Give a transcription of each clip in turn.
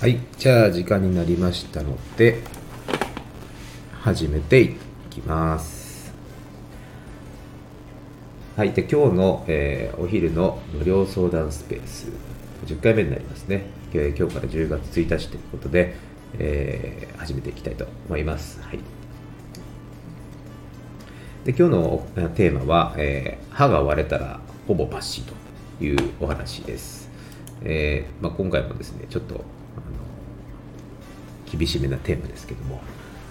はい、じゃあ時間になりましたので、始めていきます。はい、で今日の、えーお昼の無料相談スペース、10回目になりますね。今日から10月1日ということで、えー始めていきたいと思います。はい。で今日のテーマは、えー歯が割れたらほぼ抜歯というお話です。えーまあ、今回もですね、ちょっと厳しめなテーマですけども、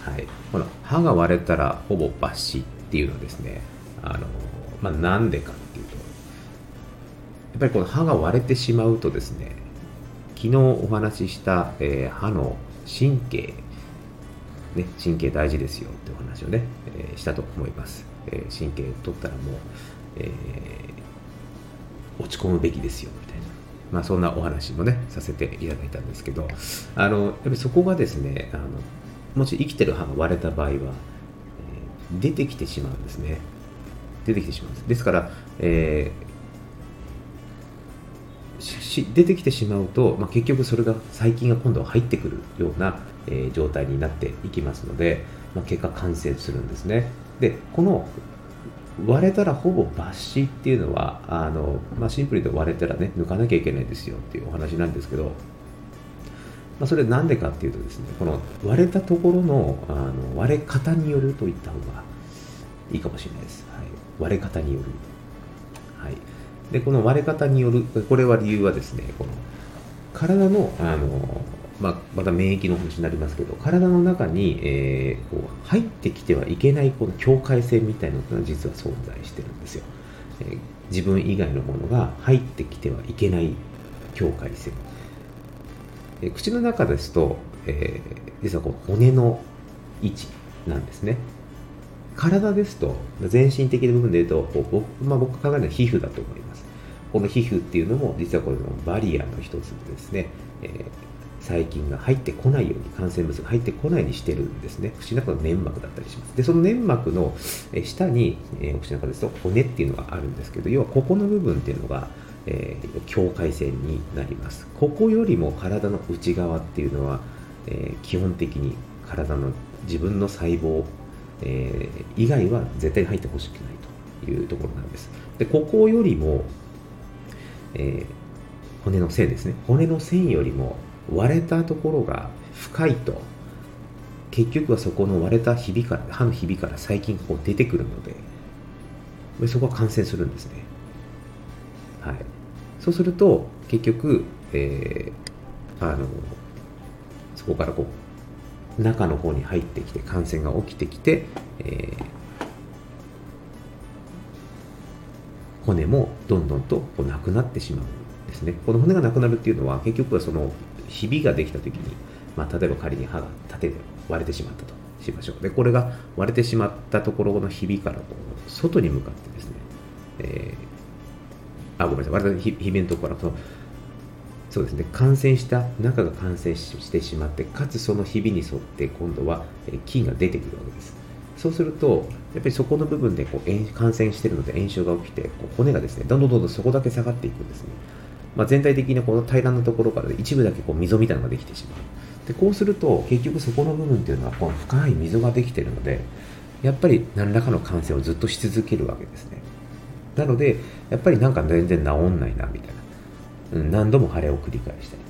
はい、この歯が割れたらほぼ抜歯っていうのはですね、あのまあ、なんでかっていうと、やっぱりこの歯が割れてしまうとですね、昨日お話しした、えー歯の神経、ね、神経大事ですよってお話をね、えーしたと思います。えー神経取ったらもう、えー落ち込むべきですよ、まあ、そんなお話もねさせていただいたんですけどあのやっぱりそこがですねあのもし生きてる歯が割れた場合は、えー出てきてしまうんですね。出てきてしまうんです。ですから、えー出てきてしまうと、まあ、結局それが細菌が今度は入ってくるような、えー状態になっていきますので、まあ、結果感染するんですね。でこの割れたらほぼ抜歯っていうのはあの、まあ、シンプルに割れたらね抜かなきゃいけないですよっていうお話なんですけど、まあ、それなんでかっていうとですねこの割れたところのあの割れ方によるといった方がいいかもしれないです、はい、割れ方による、はい、でこの割れ方によるこれは理由はですねこの体のあの、まあ、また免疫の話になりますけど体の中に、えーこう入ってきてはいけないこの境界線みたいなのが実は存在してるんですよ、えー自分以外のものが入ってきてはいけない境界線。えー口の中ですと、えー実はこう骨の位置なんですね。体ですと全身的な部分で言うとこう僕,、まあ、僕が考えるのは皮膚だと思います。この皮膚っていうのも実はこれのバリアの一つでですね、えー細菌が入ってこないように感染物が入ってこないようにしてるんですね。口の中の粘膜だったりします。でその粘膜の下に、えお口の中ですと骨っていうのがあるんですけど要はここの部分っていうのが、えー境界線になります。ここよりも体の内側っていうのは、えー基本的に体の自分の細胞、えー以外は絶対に入ってほしくないというところなんです。でここよりも、え骨の線ですね。骨の線よりも割れたところが深いと。結局はそこの割れたひびから歯のひびから細菌がこう出てくるので。でそこは感染するんですね。はい。そうすると結局、えーあのそこからこう中の方に入ってきて感染が起きてきて、えー骨もどんどんとこうなくなってしまうんですね。この骨がなくなるっていうのは結局はそのひびができた時に、まあ、例えば仮に歯が縦で割れてしまったとしましょう。で、これが割れてしまったところのひびからこう外に向かってですね、えーあ、ごめんなさい、割れたひびのところからそそうですね、感染した中が感染してしまって、かつそのひびに沿って今度は菌が出てくるわけです。そうすると、やっぱりそこの部分でこう感染してるので炎症が起きて、こう骨がですね、どんどんどんどんそこだけ下がっていくんですね。まあ、全体的にこの平らなところから一部だけこう溝みたいなのができてしまう。で、こうすると、結局そこの部分っていうのはこの深い溝ができているので、やっぱり何らかの感染をずっとし続けるわけですね。なので、やっぱりなんか全然治んないな、みたいな。うん何度も腫れを繰り返したり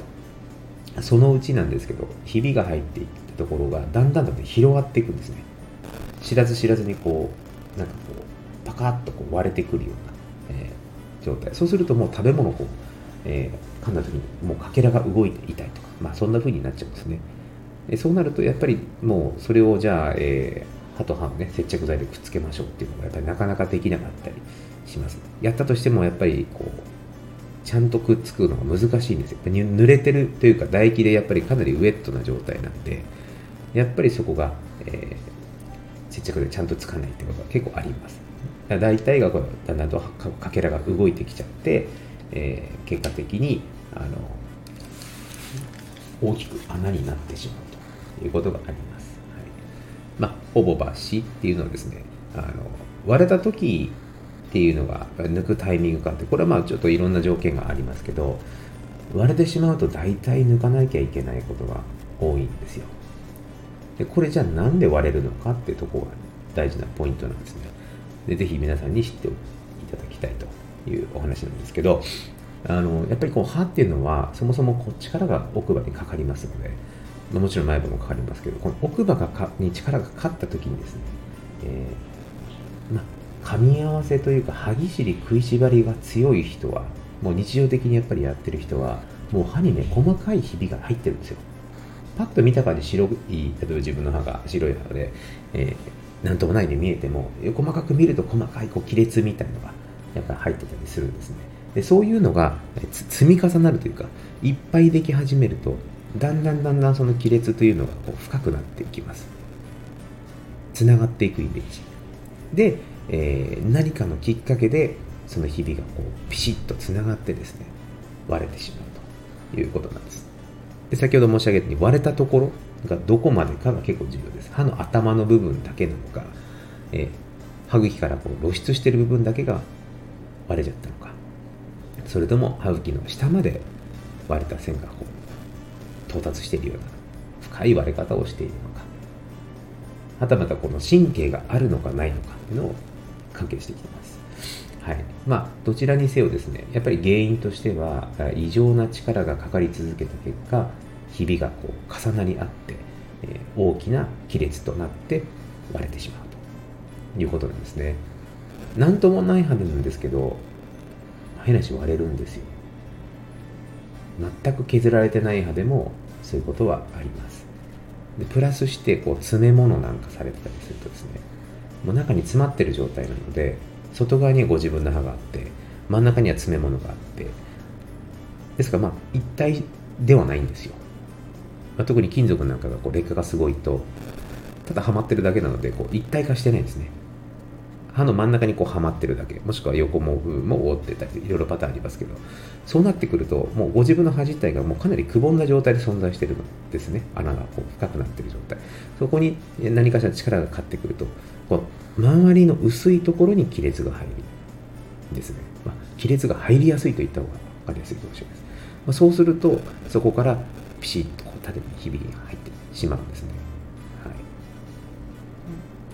と。そのうちなんですけど、ひびが入っていったところがだんだんとね広がっていくんですね。知らず知らずにこう、なんかこう、パカッとこう割れてくるような、えー状態。そうするともう食べ物をこう、えー噛んだ時にもうかけらが動いて痛いとか、まあそんな風になっちゃうんですね。えそうなるとやっぱりもうそれをじゃあ、えー歯と歯をね接着剤でくっつけましょうっていうのがやっぱりなかなかできなかったりします。やったとしてもやっぱりこうちゃんとくっつくのが難しいんですよ。濡れてるというか唾液でやっぱりかなりウェットな状態なんでやっぱりそこが、えー接着でちゃんとつかないってことは結構あります。だから大体がこうだんだんとかかけらが動いてきちゃって、えー結果的にあの大きく穴になってしまうということがあります。はい。まあ、ほぼ抜歯っていうのはですねあの割れた時っていうのが抜くタイミングがあってこれはまあちょっといろんな条件がありますけど割れてしまうと大体抜かなきゃいけないことが多いんですよ。でこれじゃあなんで割れるのかってとこが大事なポイントなんですね。でぜひ皆さんに知っておいていただきたいというお話なんですけどあのやっぱりこう歯っていうのはそもそもこう力が奥歯にかかりますので、もちろん前歯もかかりますけどこの奥歯がかに力がかかった時にですね、えー、ま、噛み合わせというか歯ぎしり食いしばりが強い人はもう日常的にやっぱりやってる人はもう歯にね細かいひびが入ってるんですよ。パッと見た感じ白い例えば自分の歯が白い歯で、えー、なんともないように見えても細かく見ると細かいこう亀裂みたいなのがやっぱり入ってたりするんですね。でそういうのが積み重なるというかいっぱいでき始めるとだんだんだんだんその亀裂というのがこう深くなっていきます。つながっていくイメージ。で、えー、何かのきっかけでそのひびがこうピシッとつながってですね割れてしまうということなんです。で先ほど申し上げたように割れたところがどこまでかが結構重要です。歯の頭の部分だけなのか、えー、歯茎からこう露出している部分だけが割れちゃったのかそれとも歯茎の下まで割れた線がこう到達しているような深い割れ方をしているのかはたまたこの神経があるのかないのかっていうのを関係してきてます。はい。まあ、どちらにせよですね、やっぱり原因としては、異常な力がかかり続けた結果、ひびがこう重なり合って、え、大きな亀裂となって割れてしまうということなんですね。なんともない歯なんですけど、変なし割れるんですよ。全く削られてない歯でもそういうことはあります。でプラスしてこう詰め物なんかされてたりするとですね、もう中に詰まってる状態なので、外側にはご自分の歯があって、真ん中には詰め物があって、ですからまあ一体ではないんですよ。まあ、特に金属なんかがこう劣化がすごいと、ただはまってるだけなのでこう一体化してないんですね。歯の真ん中にこうはまってるだけ。もしくは横も部分も覆ってたりいろいろパターンありますけど。そうなってくるともうご自分の歯自体がもうかなりくぼんだ状態で存在してるんですね。穴がこう深くなってる状態。そこに何かしら力がかかってくるとこう周りの薄いところに亀裂が入るですね、まあ、亀裂が入りやすいといった方が分かりやすいかもしれないです、まあ、そうするとそこからピシッとこう縦にひびが入ってしまうんですね。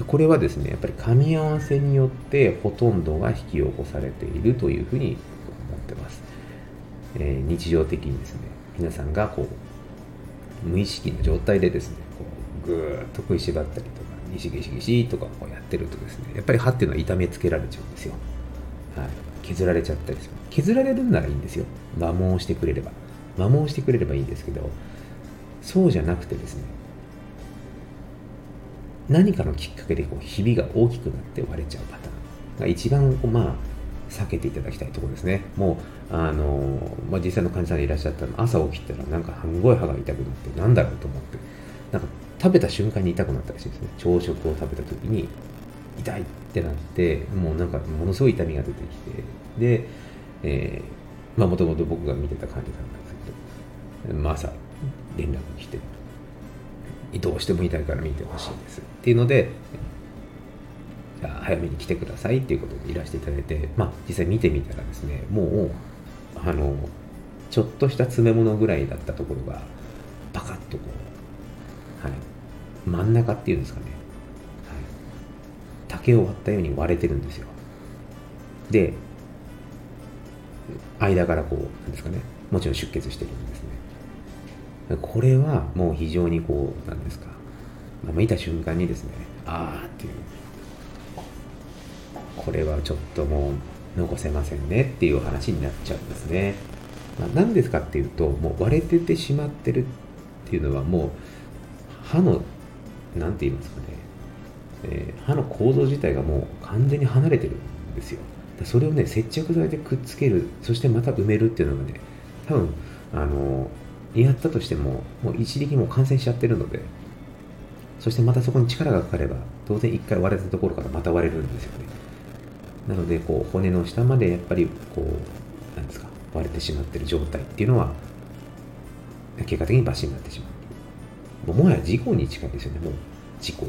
これはですね、やっぱり噛み合わせによってほとんどが引き起こされているというふうに思ってます。えー、日常的にですね、皆さんがこう、無意識の状態でですね、こうぐーっと食いしばったりとか、ギシギシギシとかこうやってるとですね、やっぱり歯っていうのは痛めつけられちゃうんですよ。はい。削られちゃったりする。削られるんならいいんですよ。摩耗してくれれば。摩耗してくれればいいんですけど、そうじゃなくてですね、何かのきっかけでこうひびが大きくなって割れちゃうパターン。が一番こう、まあ、避けていただきたいところですね。もう、あのまあ、実際の患者さんでいらっしゃったの朝起きたらなんかすごい歯が痛くなってなんだろうと思って。なんか食べた瞬間に痛くなったりしてですね。朝食を食べた時に痛いってなってもうなんかものすごい痛みが出てきて。で、えー、まあもともと僕が見てた患者さんなんですけど、まあ、朝連絡来てどうしても痛いから見てほしいですっていうのでじゃあ早めに来てくださいっていうことでいらしていただいて、まあ、実際見てみたらですねもうあのちょっとした詰め物ぐらいだったところがパカッとこう、はい、真ん中っていうんですかね、はい、竹を割ったように割れてるんですよ。で間からこうなんですかねもちろん出血してるんですね。これはもう非常にこう、なんですか、まあ、見た瞬間にですね、ああっていう、これはちょっともう残せませんねっていう話になっちゃうんですね。まあ、何ですかっていうと、もう割れててしまってるっていうのはもう歯の、なんて言いますかね、えー、歯の構造自体がもう完全に離れてるんですよ。それをね、接着剤でくっつける、そしてまた埋めるっていうのがね、多分、あのやったとしても、もう一力も感染しちゃってるので、そしてまたそこに力がかかれば、当然一回割れたところからまた割れるんですよね。なので、こう、骨の下までやっぱり、こう、なんですか、割れてしまってる状態っていうのは、結果的に抜歯になってしまう。もうもはや事故に近いですよね、もう、事故。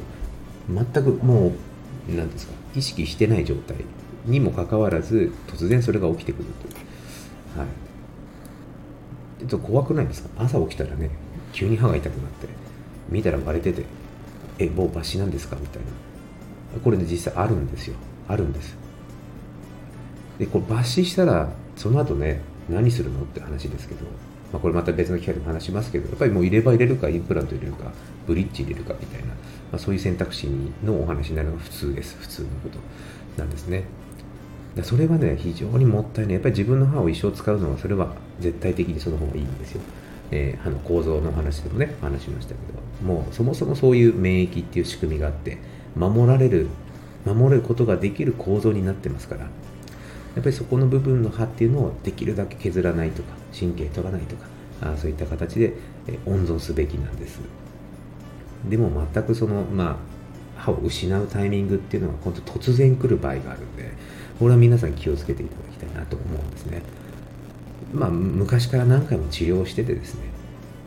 全くもう、なんですか、意識してない状態にもかかわらず、突然それが起きてくるという。はい。ちょっと怖くないですか？朝起きたらね急に歯が痛くなって見たら割れててえもう抜歯なんですか？みたいな。これね実際あるんですよ。あるんです。でこれ抜歯したらその後ね何するの？って話ですけど、まあ、これまた別の機会でも話しますけどやっぱりもう入れ歯入れるかインプラント入れるかブリッジ入れるかみたいな、まあ、そういう選択肢のお話になるのが普通です。普通のこと。なんですね。それはね非常にもったいない。やっぱり自分の歯を一生使うのはそれは絶対的にその方がいいんですよ。えー、歯の構造の話でもね話しましたけど。もうそもそもそういう免疫っていう仕組みがあって守られる守ることができる構造になってますから。やっぱりそこの部分の歯っていうのをできるだけ削らないとか神経取らないとかあそういった形で、え温存すべきなんです。でも全くそのまあ歯を失うタイミングっていうのは本当突然来る場合があるんでこれは皆さん気をつけていただきたいなと思うんですね。まあ、昔から何回も治療しててですね、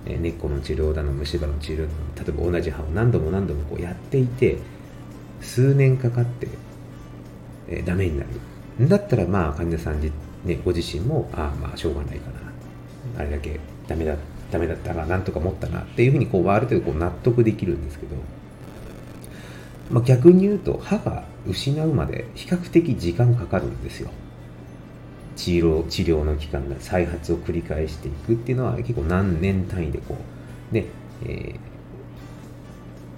え根っこの治療だの虫歯の治療だの例えば同じ歯を何度も何度もこうやっていて数年かかって、えー、ダメになる。だったらまあ患者さん、ね、ご自身もああまあしょうがないかな。あれだけダメだダメだったらなんとか持ったなっていうふうにこうある程度こう納得できるんですけど、まあ、逆に言うと歯が失うまで比較的時間かかるんですよ。治療治療の期間が再発を繰り返していくっていうのは結構何年単位でこうね、え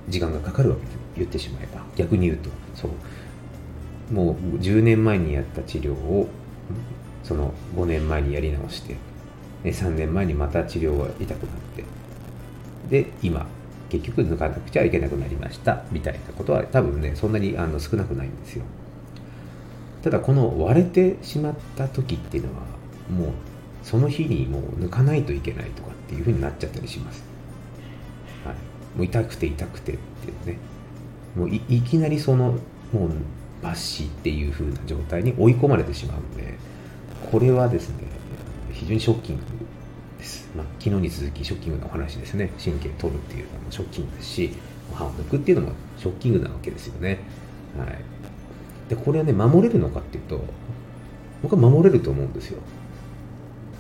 ー、時間がかかるわけです言ってしまえば。逆に言うと。そう。もう10年前にやった治療をその5年前にやり直して、3年前にまた治療が痛くなってで今結局抜かなくちゃいけなくなりました。みたいなことは多分ねそんなにあの少なくないんですよ。ただこの割れてしまった時っていうのはもうその日にもう抜かないといけないとかっていうふうになっちゃったりします、はい、もう痛くて痛くてっていうね。もういきなりそのもう抜歯っていう風な状態に追い込まれてしまうのでこれはですね非常にショッキングです、まあ、昨日に続きショッキングなお話ですね。神経取るっていうのもショッキングですし歯を抜くっていうのもショッキングなわけですよね。はい。でこれはね守れるのかっていうと僕は守れると思うんですよ。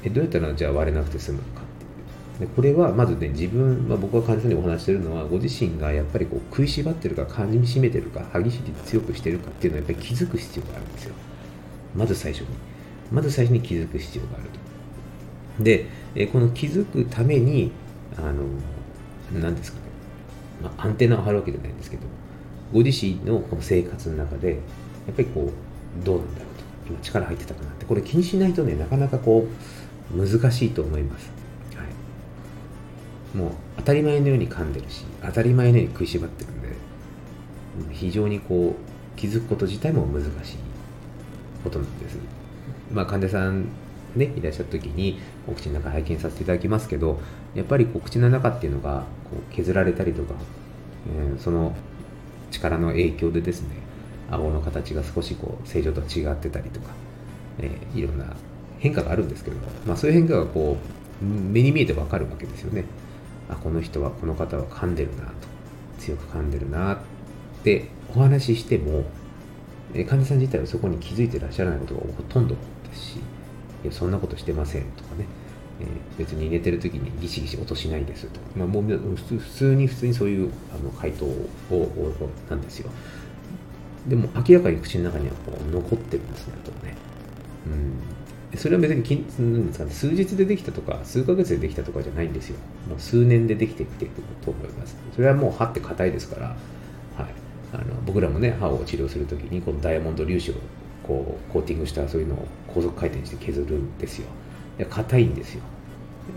えどうやったらじゃあ割れなくて済むのかっていう。でこれはまずね自分、まあ、僕が患者さんにお話してるのはご自身がやっぱりこう食いしばってるか噛みしめてるか歯ぎしり強くしてるかっていうのはやっぱり気づく必要があるんですよ。まず最初に。まず最初に気づく必要があると。でえこの気づくためにあの何ですかね、まあ、アンテナを張るわけじゃないんですけどご自身のこの生活の中でやっぱりこうどうなんだろうと。今力入ってたかなって。これ気にしないとねなかなかこう難しいと思います、はい、もう当たり前のように噛んでるし当たり前のように食いしばってるんで非常にこう気づくこと自体も難しいことなんです。まあ患者さんねいらっしゃった時にお口の中拝見させていただきますけどやっぱりこう口の中っていうのがこう削られたりとか、えー、その力の影響でですね顎の形が少しこう正常とは違ってたりとか、えー、いろんな変化があるんですけどまあ、そういう変化がこう目に見えてわかるわけですよね。あこの人はこの方は噛んでるなと強く噛んでるなってお話ししても、えー、患者さん自体はそこに気づいてらっしゃらないことがほとんどですしいやそんなことしてませんとかね。え、別に寝てる時にギシギシ音しないですと、まあ、もう普通に普通にそういうあの回答をなんですよ。でも明らかに口の中にはこう残ってるんですね、あとね。うん。それは別になんですか、ね、数日でできたとか、数ヶ月でできたとかじゃないんですよ。もう数年でできてきてると思います。それはもう歯って硬いですから、はい。あの僕らもね、歯を治療するときに、このダイヤモンド粒子をこうコーティングしたそういうのを高速回転して削るんですよ。硬いんですよ。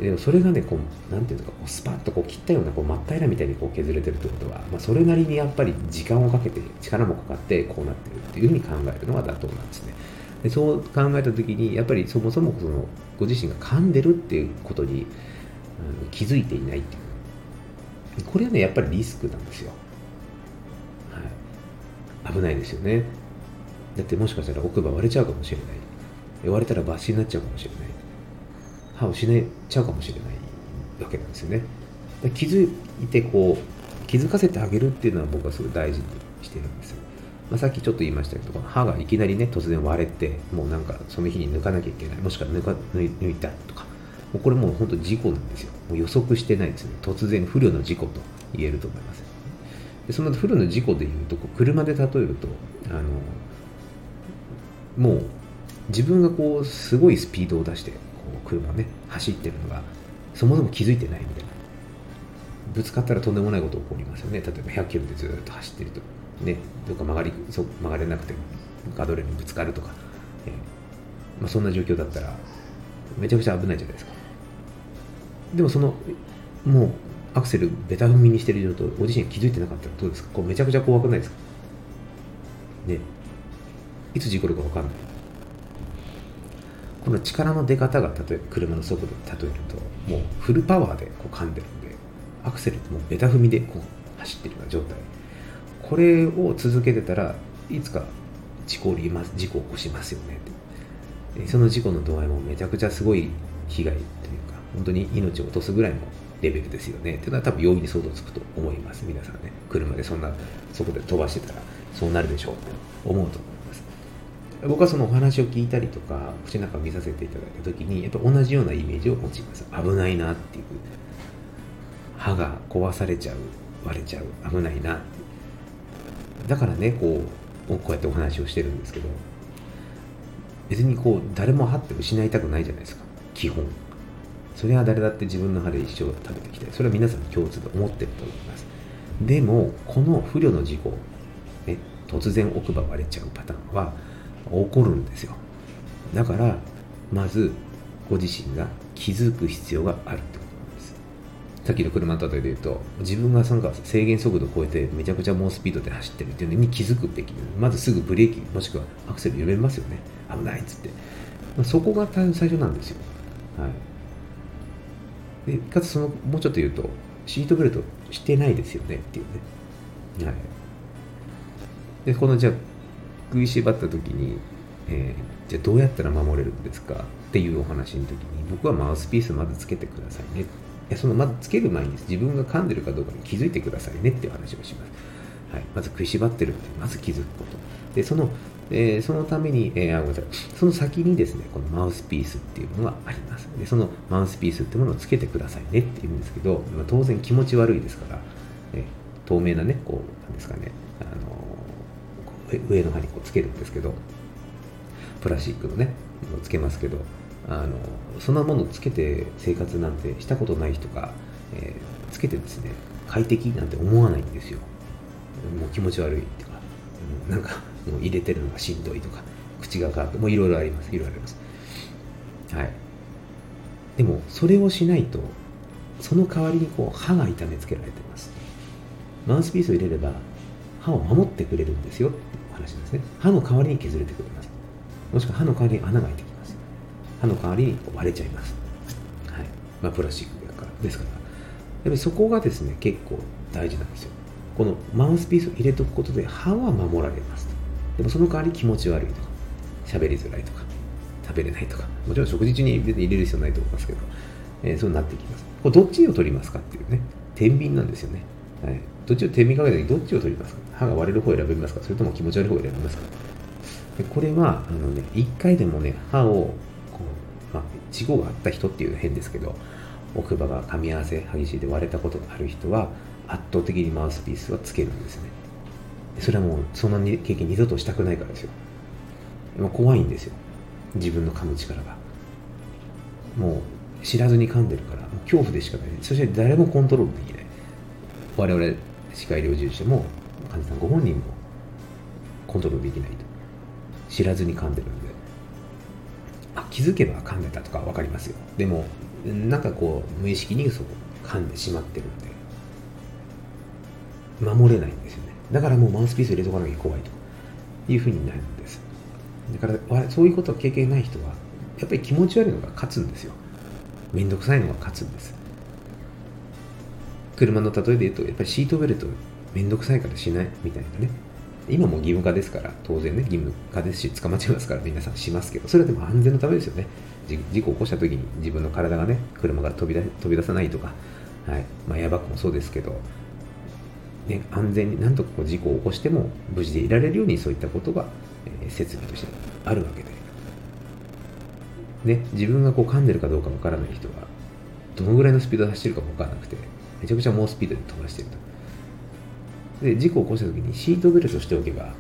でもそれがねこうなんていうのかこうスパッとこう切ったようなこう真っ平らみたいにこう削れてるってことは、まあ、それなりにやっぱり時間をかけて力もかかってこうなってるっていうふうに考えるのが妥当なんですね。でそう考えた時にやっぱりそもそもそのご自身が噛んでるっていうことに、うん、気づいていないっていう。これはねやっぱりリスクなんですよ、はい、危ないですよね。だってもしかしたら奥歯割れちゃうかもしれない。割れたら抜歯になっちゃうかもしれない。歯を失っちゃうかもしれないわけなんですよね。気づいてこう気づかせてあげるっていうのは僕はすごい大事にしてるんですよ。まあ、さっきちょっと言いましたけど歯がいきなりね突然割れてもうなんかその日に抜かなきゃいけない。もしくは抜か抜いたとか。うこれもう本当事故なんですよ。もう予測してないですね。突然不慮の事故と言えると思います。でその不慮の事故でいうと車で例えるとあのもう自分がこうすごいスピードを出して車ね走ってるのがそもそも気づいてないみたいな。ぶつかったらとんでもないこと起こりますよね。例えば100キロでずっと走ってると。ね。どっか曲がりそ曲がれなくてガードレールにぶつかるとか、えーまあ、そんな状況だったらめちゃくちゃ危ないじゃないですか。でもそのもうアクセルベタ踏みにしてる状態ご自身気づいてなかったらどうですか？こうめちゃくちゃ怖くないですか？ね。いつ事故るか分かんない。この力の出方が例えば車の速度で例えるともうフルパワーでこう噛んでるんでアクセルってもうベタ踏みでこう走ってるような状態。これを続けてたらいつか事故ります事故を起こしますよねって。その事故の度合いもめちゃくちゃすごい被害というか本当に命を落とすぐらいのレベルですよねっていうのは多分容易に想像つくと思います皆さんね。車でそんなそこで飛ばしてたらそうなるでしょうと思うと思います僕はそのお話を聞いたりとか口の中を見させていただいた時にやっぱ同じようなイメージを持ちます。危ないなっていう。歯が壊されちゃう割れちゃう。危ないなだからねこうこうやってお話をしてるんですけど別にこう誰も歯って失いたくないじゃないですか。基本。それは誰だって自分の歯で一生食べてきてそれは皆さん共通で思ってると思います。でもこの不慮の事故、ね、突然奥歯割れちゃうパターンは起こるんですよ。だからまずご自身が気づく必要があるってことなんです。さっきの車の例えで言うと自分がなんか制限速度を超えてめちゃくちゃ猛スピードで走ってるっていうのに気づくべき。まずすぐブレーキもしくはアクセル緩めますよね。危ないっつって、まあ、そこが最初なんですよ。はい。でかつそのもうちょっと言うとシートベルトしてないですよねっていうね。はい。でこのじゃあ食いしばった時に、えー、じゃあどうやったら守れるんですかっていうお話の時に僕はマウスピースまずつけてくださいね。いやそのまずつける前に自分が噛んでるかどうかに気づいてくださいねっていう話をします、はい、まず食いしばってるってまず気づくこと。でそのえー、そのために、えー、あごめんなさい。その先にですねこのマウスピースっていうものがあります。でそのマウスピースっていうものをつけてくださいねって言うんですけど、ま、当然気持ち悪いですから、えー、透明なねこうなんですかねあの上の歯にこうつけるんですけどプラスチックのねつけますけどあのそんなものつけて生活なんてしたことない人が、えー、つけてですね快適なんて思わないんですよ。もう気持ち悪いっていうか、なんかもう入れてるのがしんどいとか口が乾くもういろいろありますいろいろあります。はい。でもそれをしないとその代わりにこう歯が痛めつけられてます。マウスピースを入れれば歯を守ってくれるんですよ。っていう話ですね。歯の代わりに削れてくれます。もしくは歯の代わりに穴が開いてきます。歯の代わりに割れちゃいます。はい。まあプラスチックだから。ですから。やっぱりそこがですね結構大事なんですよ。このマウスピースを入れておくことで歯は守られますでもその代わり気持ち悪いとか喋りづらいとか食べれないとかもちろん食事中に入れる必要ないと思いますけど、えー、そうなってきます。これどっちを取りますかっていうね天秤なんですよね、はい、どっちを天秤かけた時どっちを取りますか？歯が割れる方を選びますか？それとも気持ち悪い方を選びますか？でこれはあのね一回でもね歯をこう、まあ、事故があった人っていう変ですけど奥歯が噛み合わせ激しいで割れたことがある人は圧倒的にマウスピースはつけるんですね。それはもうそんな経験二度としたくないからですよ。怖いんですよ。自分の噛む力が。もう知らずに噛んでるから恐怖でしかない。そして誰もコントロールできない。我々歯科医療従事者も患者さんご本人もコントロールできないと。知らずに噛んでるんで。あ気づけば噛んでたとか分かりますよ。でもなんかこう無意識にそう噛んでしまってるんで。守れないんですよね。だからもうマウスピース入れとかなきゃ怖いというふうになるんです。だからそういうことを経験ない人はやっぱり気持ち悪いのが勝つんですよ。めんどくさいのが勝つんです。車の例えで言うとやっぱりシートベルトめんどくさいからしないみたいなね。今も義務化ですから当然ね義務化ですし捕まっちゃいますから皆さんしますけどそれはでも安全のためですよね。事故を起こした時に自分の体がね車が飛び出飛び出さないとか、はい。まあ、エアバッグもそうですけどね、安全になんとかこう事故を起こしても無事でいられるようにそういったことが、えー、設備としてあるわけで。ね、自分がこう噛んでるかどうかわからない人は、どのぐらいのスピードで走ってるかもわからなくて、めちゃくちゃ猛スピードで飛ばしてると。で、事故を起こした時にシートベルトしておけば、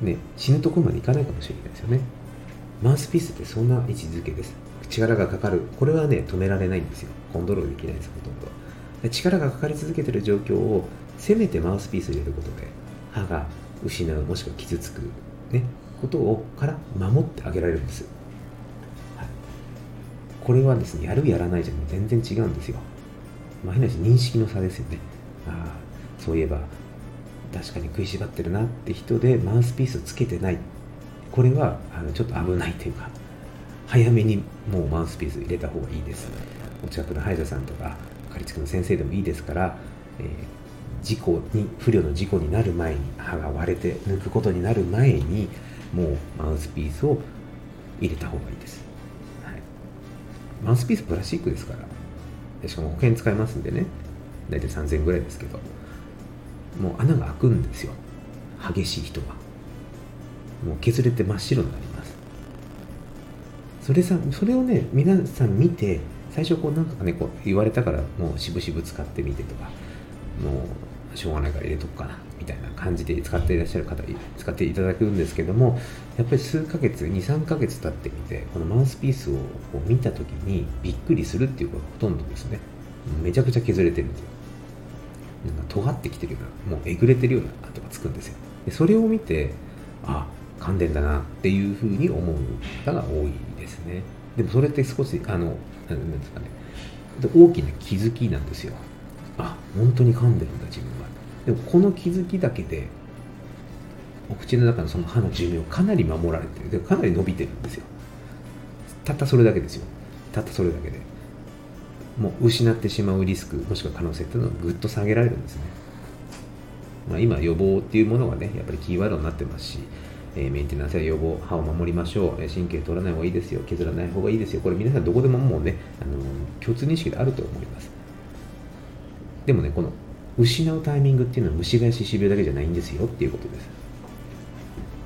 ね、死ぬところまでいかないかもしれないですよね。マウスピースってそんな位置づけです。力がかかる。これはね、止められないんですよ。コントロールできないです、ほとんど。で力がかかり続けてる状況を、せめてマウスピース入れることで、歯が失う、もしくは傷つく、ね、ことをから守ってあげられるんです。これはですね、やるやらないじゃ全然違うんですよ。まあ、変な話、認識の差ですよね。ああ、そういえば、確かに食いしばってるなって人でマウスピースをつけてないこれはあのちょっと危ないというか早めにもうマウスピース入れた方がいいですお近くの歯医者さんとかかりつけの先生でもいいですから、えー、事故に不慮の事故になる前に歯が割れて抜くことになる前にもうマウスピースを入れた方がいいです、マウスピースプラスチックですから。しかも保険使いますんでね。大体3000円ぐらいですけど。もう穴が開くんですよ。激しい人は。もう削れて真っ白になります。それさそれをね皆さん見て最初こうなんかねこう言われたからもう渋々使ってみてとか。もうしょうがないから入れとくかなみたいな感じで使っていらっしゃる方使っていただくんですけどもやっぱり数ヶ月23ヶ月経ってみてこのマウスピースをこう見た時にびっくりするっていうことがほとんどですね。めちゃくちゃ削れてるんですよ。なんか尖ってきてるようなもうえぐれてるような跡がつくんですよ。でそれを見てあ噛んでんだなっていうふうに思う方が多いですね。でもそれって少しあのなんですかね。大きな気づきなんですよ。あ本当に噛んでるんだ自分は。でもこの気づきだけでお口の中のその歯の寿命かなり守られてる。でかなり伸びてるんですよ。たったそれだけですよ。たったそれだけで。もう失ってしまうリスクもしくは可能性っていうのはぐっと下げられるんですね、まあ、今予防っていうものがねやっぱりキーワードになってますし、え、メンテナンスや予防歯を守りましょう。神経取らない方がいいですよ。削らない方がいいですよ。これ皆さんどこでももうね、あのー、共通認識であると思います。でもねこの失うタイミングっていうのは虫返し歯病だけじゃないんですよっていうことです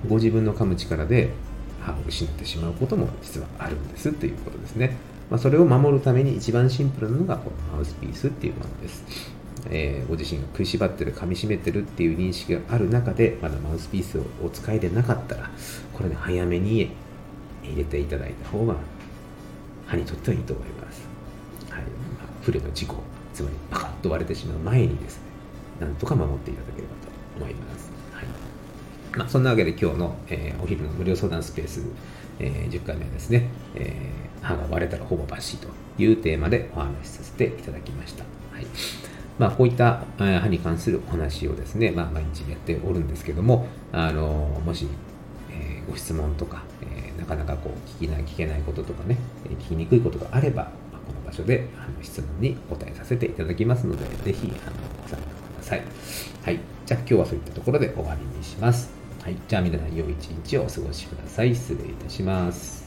ご自分の噛む力で歯を失ってしまうことも実はあるんですということですねまあ、それを守るために一番シンプルなのがこのマウスピースっていうものです。えー、ご自身が食いしばってる、噛みしめてるっていう認識がある中で、まだマウスピースをお使いでなかったら、これね、早めに入れていただいた方が、歯にとってはいいと思います。はい。まあ、不慮の事故、つまりパカッと割れてしまう前にです、なんとか守っていただければと思います。はい。まあ、そんなわけで今日の、えー、お昼の無料相談スペース、えー、10回目はですね、えー、歯が割れたらほぼ抜歯というテーマでお話しさせていただきました。はいまあ、こういった歯に関するお話をですね、まあ、毎日やっておるんですけども、あのもし、え、ご質問とか、え、なかなかこう聞きない聞けないこととかね、聞きにくいことがあれば、この場所であの質問に答えさせていただきますので、ぜひあのご参加さい。はい。じゃあ今日はそういったところで終わりにします。はい。じゃあ皆さん良い一日をお過ごしください。失礼いたします。